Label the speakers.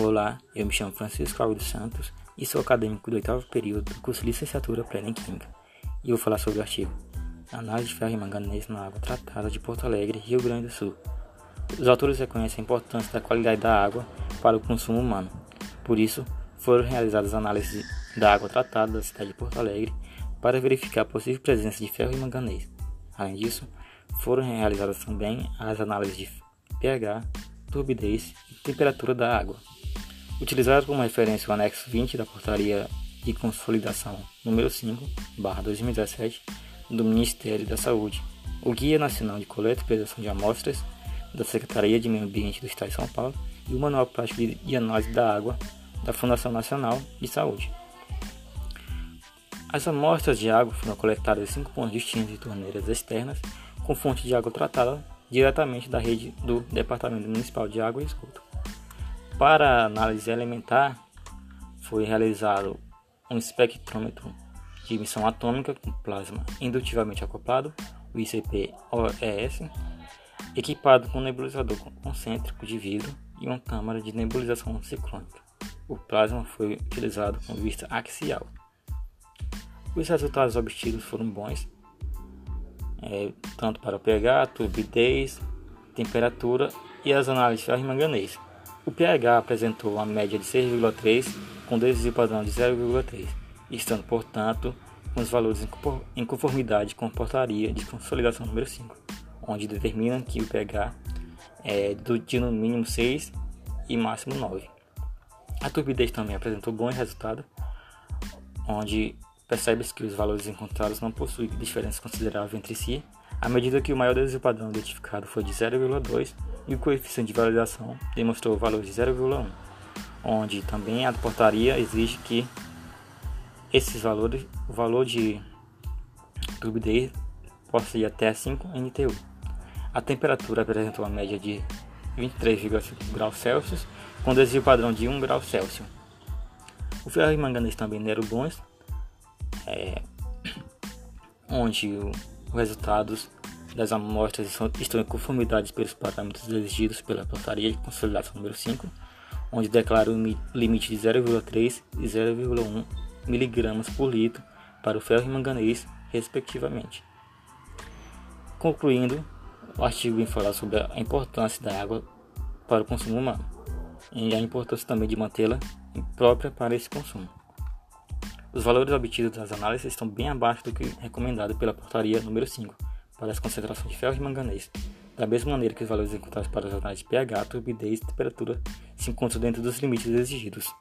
Speaker 1: Olá, eu me chamo Francisco Alves Santos e sou acadêmico do oitavo período do curso de licenciatura plena em Química. E vou falar sobre o artigo Análise de ferro e manganês na água tratada de Porto Alegre, Rio Grande do Sul. Os autores reconhecem a importância da qualidade da água para o consumo humano. Por isso, foram realizadas análises da água tratada da cidade de Porto Alegre para verificar a possível presença de ferro e manganês. Além disso, foram realizadas também as análises de pH, turbidez e temperatura da água. Utilizado como referência o anexo 20 da Portaria de Consolidação número 5, 2017, do Ministério da Saúde, o Guia Nacional de Coleta e Preservação de Amostras da Secretaria de Meio Ambiente do Estado de São Paulo e o Manual Prático de Análise da Água da Fundação Nacional de Saúde. As amostras de água foram coletadas em cinco pontos distintos de torneiras externas com fonte de água tratada diretamente da rede do Departamento Municipal de Água e Esgoto. Para análise elementar, foi realizado um espectrômetro de emissão atômica com plasma indutivamente acoplado, o ICP-OES, equipado com um nebulizador concêntrico de vidro e uma câmara de nebulização ciclônica. O plasma foi utilizado com vista axial. Os resultados obtidos foram bons, é, tanto para pH, turbidez, temperatura e as análises de manganês. O pH apresentou uma média de 6,3 com desvio padrão de 0,3, estando, portanto, com os valores em conformidade com a portaria de consolidação número 5, onde determina que o pH é de no mínimo 6 e máximo 9. A turbidez também apresentou bons resultados, onde percebe-se que os valores encontrados não possuem diferença considerável entre si, à medida que o maior desvio padrão identificado foi de 0,2 e o coeficiente de validação demonstrou o valor de 0,1, onde também a portaria exige que esses valores, o valor de turbidez possa ir até 5 NTU. A temperatura apresentou uma média de 23,5 graus Celsius, com desvio padrão de 1 grau Celsius. O ferro e manganês também deram bons, é, onde os resultados das amostras estão em conformidade pelos parâmetros exigidos pela portaria de consolidação número 5, onde declara o limite de 0,3 e 0,1 mg por litro para o ferro e manganês, respectivamente. Concluindo, o artigo vem falar sobre a importância da água para o consumo humano e a importância também de mantê-la própria para esse consumo. Os valores obtidos das análises estão bem abaixo do que recomendado pela portaria número 5 para as concentrações de ferro e manganês, da mesma maneira que os valores encontrados para as análises de pH, turbidez e temperatura se encontram dentro dos limites exigidos.